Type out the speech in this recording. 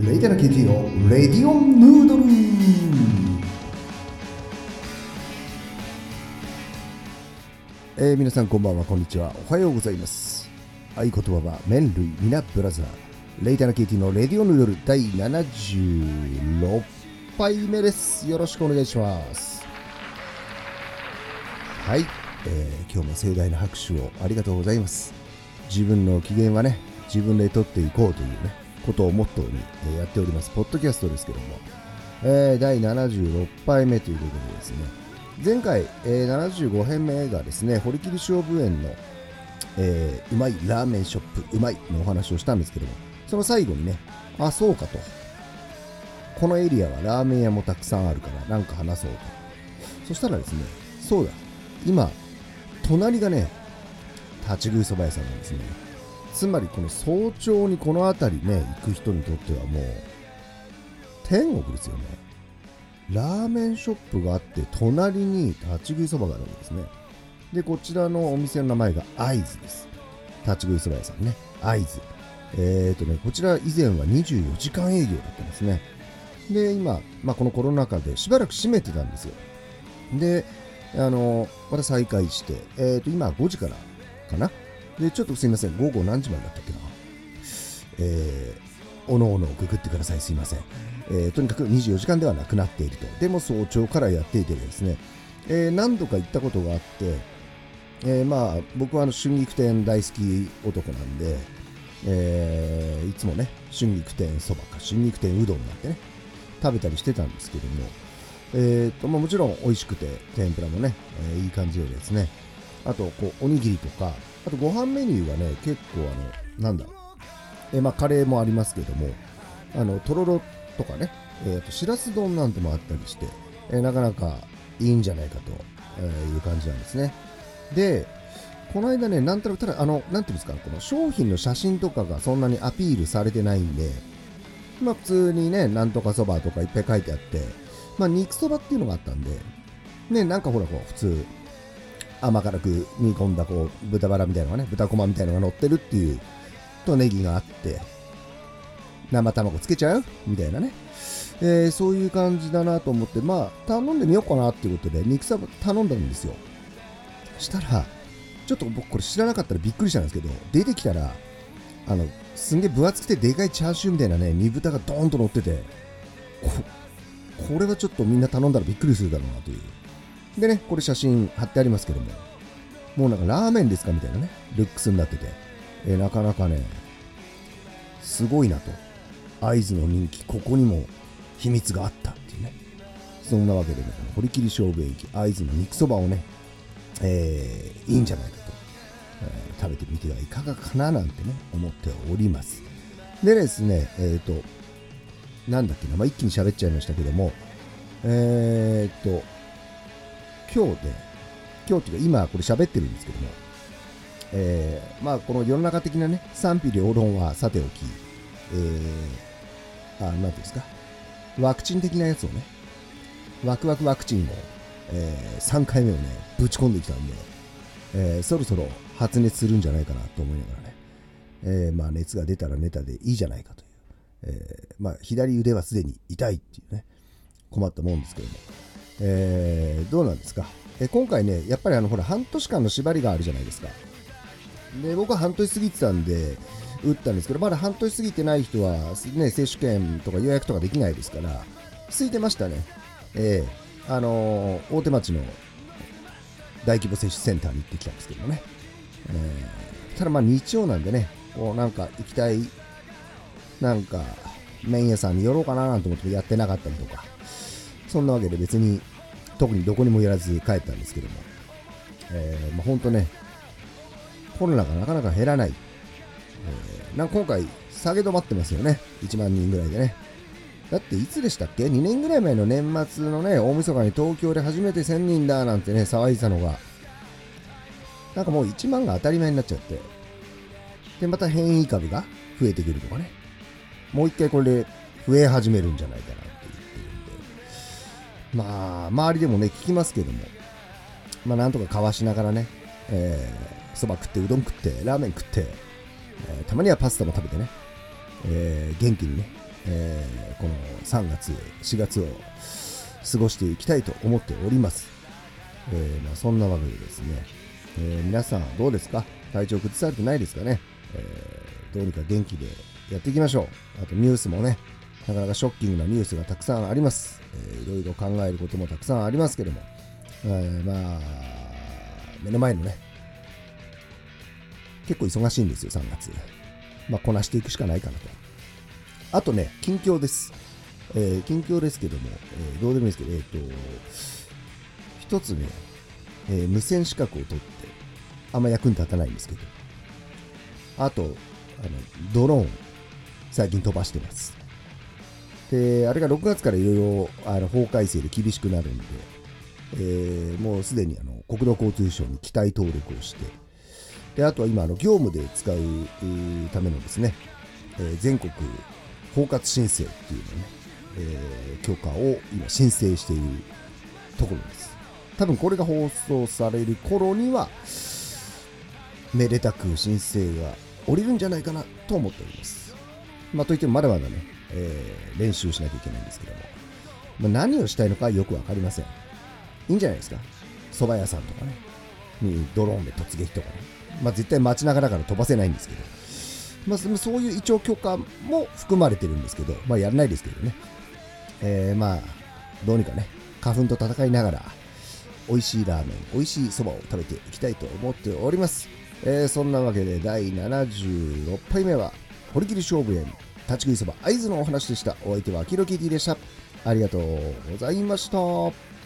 レイタナ KT のレディオンヌードルえー、皆さんこんばんはこんにちは。おはようございます。合言葉は麺類皆ブラザー。レイタナ KT のレディオンヌードル第76杯目です。よろしくお願いします。はい、えー、今日も盛大な拍手をありがとうございます。自分の機嫌はね自分で取っていこうというね。ことをモットーに、えやっております、ポッドキャストですけども、えー、第76杯目ということでですね、前回、えー、75編目がですね、堀切勝負園の、えー、うまいラーメンショップ、うまいのお話をしたんですけども、その最後にね、あ、そうかと。このエリアはラーメン屋もたくさんあるから、なんか話そうと。そしたらですね、そうだ、今、隣がね、立ち食いそば屋さんなんですね。つまりこの早朝にこの辺りね行く人にとってはもう天国ですよね。ラーメンショップがあって隣に立ち食いそばがあるわけですね。でこちらのお店の名前が会津です。立ち食いそば屋さんね。会津。えっ、ー、とねこちら以前は24時間営業だったんですね。で今、まあ、このコロナ禍でしばらく閉めてたんですよ。であのまた再開して、えー、と今5時からかな。で、ちょっとすいません、午後何時までだったっけな？えー、おのおのググってください、すいません。えー、とにかく24時間ではなくなっていると。でも早朝からやっていてですね、えー、何度か行ったことがあって、えー、まあ、僕はあの春菊店大好き男なんで、えー、いつもね、春菊店そばか春菊店うどんなんてね、食べたりしてたんですけども、えーとまあ、もちろん美味しくて、天ぷらもね、えー、いい感じでですね、あと、こう、おにぎりとか、あとご飯メニューがね、結構あの、なんだ、えまあ、カレーもありますけども、あの、とろろとかね、えー、と、しらす丼なんてもあったりして、えー、なかなかいいんじゃないかと、えいう感じなんですね。で、この間ね、なんとなく、ただ、あの、なんていうんですか、この商品の写真とかがそんなにアピールされてないんで、まあ普通にね、なんとかそばとかいっぱい書いてあって、まあ肉そばっていうのがあったんで、ね、なんかほら、こう、普通、甘辛く煮込んだこう豚バラみたいなのがね、豚こまみたいなのが乗ってるっていう、とネギがあって、生卵つけちゃう？みたいなね。えー、そういう感じだなと思って、まあ、頼んでみようかなっていうことで、肉サバ頼んだんですよ。したら、ちょっと僕これ知らなかったらびっくりしたんですけど、出てきたら、あの、すんげえ分厚くてでかいチャーシューみたいなね、煮豚がドーンと乗ってて、ここれはちょっとみんな頼んだらびっくりするだろうなという。でね、これ写真貼ってありますけども、もうなんかラーメンですかみたいなね、ルックスになってて、えー、なかなかね、すごいなと。会津の人気、ここにも秘密があったっていうね。そんなわけでね、この堀切勝負駅、会津の肉そばをね、えー、いいんじゃないかと、えー、食べてみてはいかがかななんてね、思っております。でですね、えっ、ー、と、なんだっけな、まあ、一気に喋っちゃいましたけども、えっ、と、今日で、今日っていうか今これ喋ってるんですけども、えー、まあこの世の中的なね、賛否両論はさておき、えー、あ、なんていうんですか、ワクチン的なやつをね、ワクワクワクチンを、えー、3回目をね、ぶち込んできたんで、えー、そろそろ発熱するんじゃないかなと思いながらね、えー、まあ熱が出たらネタでいいじゃないかという、えー、まあ左腕はすでに痛いっていうね、困ったもんですけども、えー、どうなんですか、えー、今回ね、やっぱりあのほら半年間の縛りがあるじゃないですか。で僕は半年過ぎてたんで、打ったんですけど、まだ半年過ぎてない人は、ね、接種券とか予約とかできないですから、空いてましたね。えー、あのー、大手町の大規模接種センターに行ってきたんですけどもね。えー、ただまあ日曜なんでね、こうなんか行きたい、なんか、麺屋さんに寄ろうかななんて思ってやってなかったりとか、そんなわけで別に特にどこにも寄らず帰ったんですけども、えー、まあ、本当ね、コロナがなかなか減らない。えー、なんか今回、下げ止まってますよね。1万人ぐらいでね。だっていつでしたっけ ?2 年ぐらい前の年末のね、大晦日に東京で初めて1000人だなんてね、騒いでたのが、なんかもう1万が当たり前になっちゃって、で、また変異株が増えてくるとかね。もう一回これで増え始めるんじゃないかなっていう。まあ、周りでもね、聞きますけども、まあ、なんとかかわしながらね、えー、そば食って、うどん食って、ラーメン食って、えー、たまにはパスタも食べてね、えー、元気にね、えーこの3月、4月を過ごしていきたいと思っております。えーまあ、そんなわけでですね、えー皆さんどうですか？体調崩されてないですかね、えーどうにか元気でやっていきましょう。あとニュースもね、なかなかショッキングなニュースがたくさんあります。えーいろいろ考えることもたくさんありますけども、えーまあ、目の前のね、結構忙しいんですよ、3月。まあ、こなしていくしかないかなと。あとね、近況です。えー近況ですけども、えーどうでもいいですけど、えっ、と、一つね、えー無線資格を取って、あんま役に立たないんですけど、あと、あの、ドローン、最近飛ばしてます。で、あれが6月からいろいろ、あの、法改正で厳しくなるんで、えーもうすでにあの国土交通省に機体登録をして、で、あとは今、あの業務で使うためのですね、えー全国包括申請っていうのね、えー許可を今申請しているところです。多分これが放送される頃には、めでたく申請が降りるんじゃないかなと思っております。まあ、といってもまだまだね、えー練習しなきゃいけないんですけども、まあ、何をしたいのかよくわかりません。いいんじゃないですか蕎麦屋さんとかね、にドローンで突撃とかね。まあ、絶対街中だから飛ばせないんですけど、まあ、そういう一応許可も含まれてるんですけど、まあ、やらないですけどね。えー、まあ、どうにかね、花粉と戦いながら、美味しいラーメン、美味しい蕎麦を食べていきたいと思っております。えーそんなわけで、第76杯目は、堀切勝負園、立ち食いそば、会津のお話でした。お相手は、キロキティでした。ありがとうございました。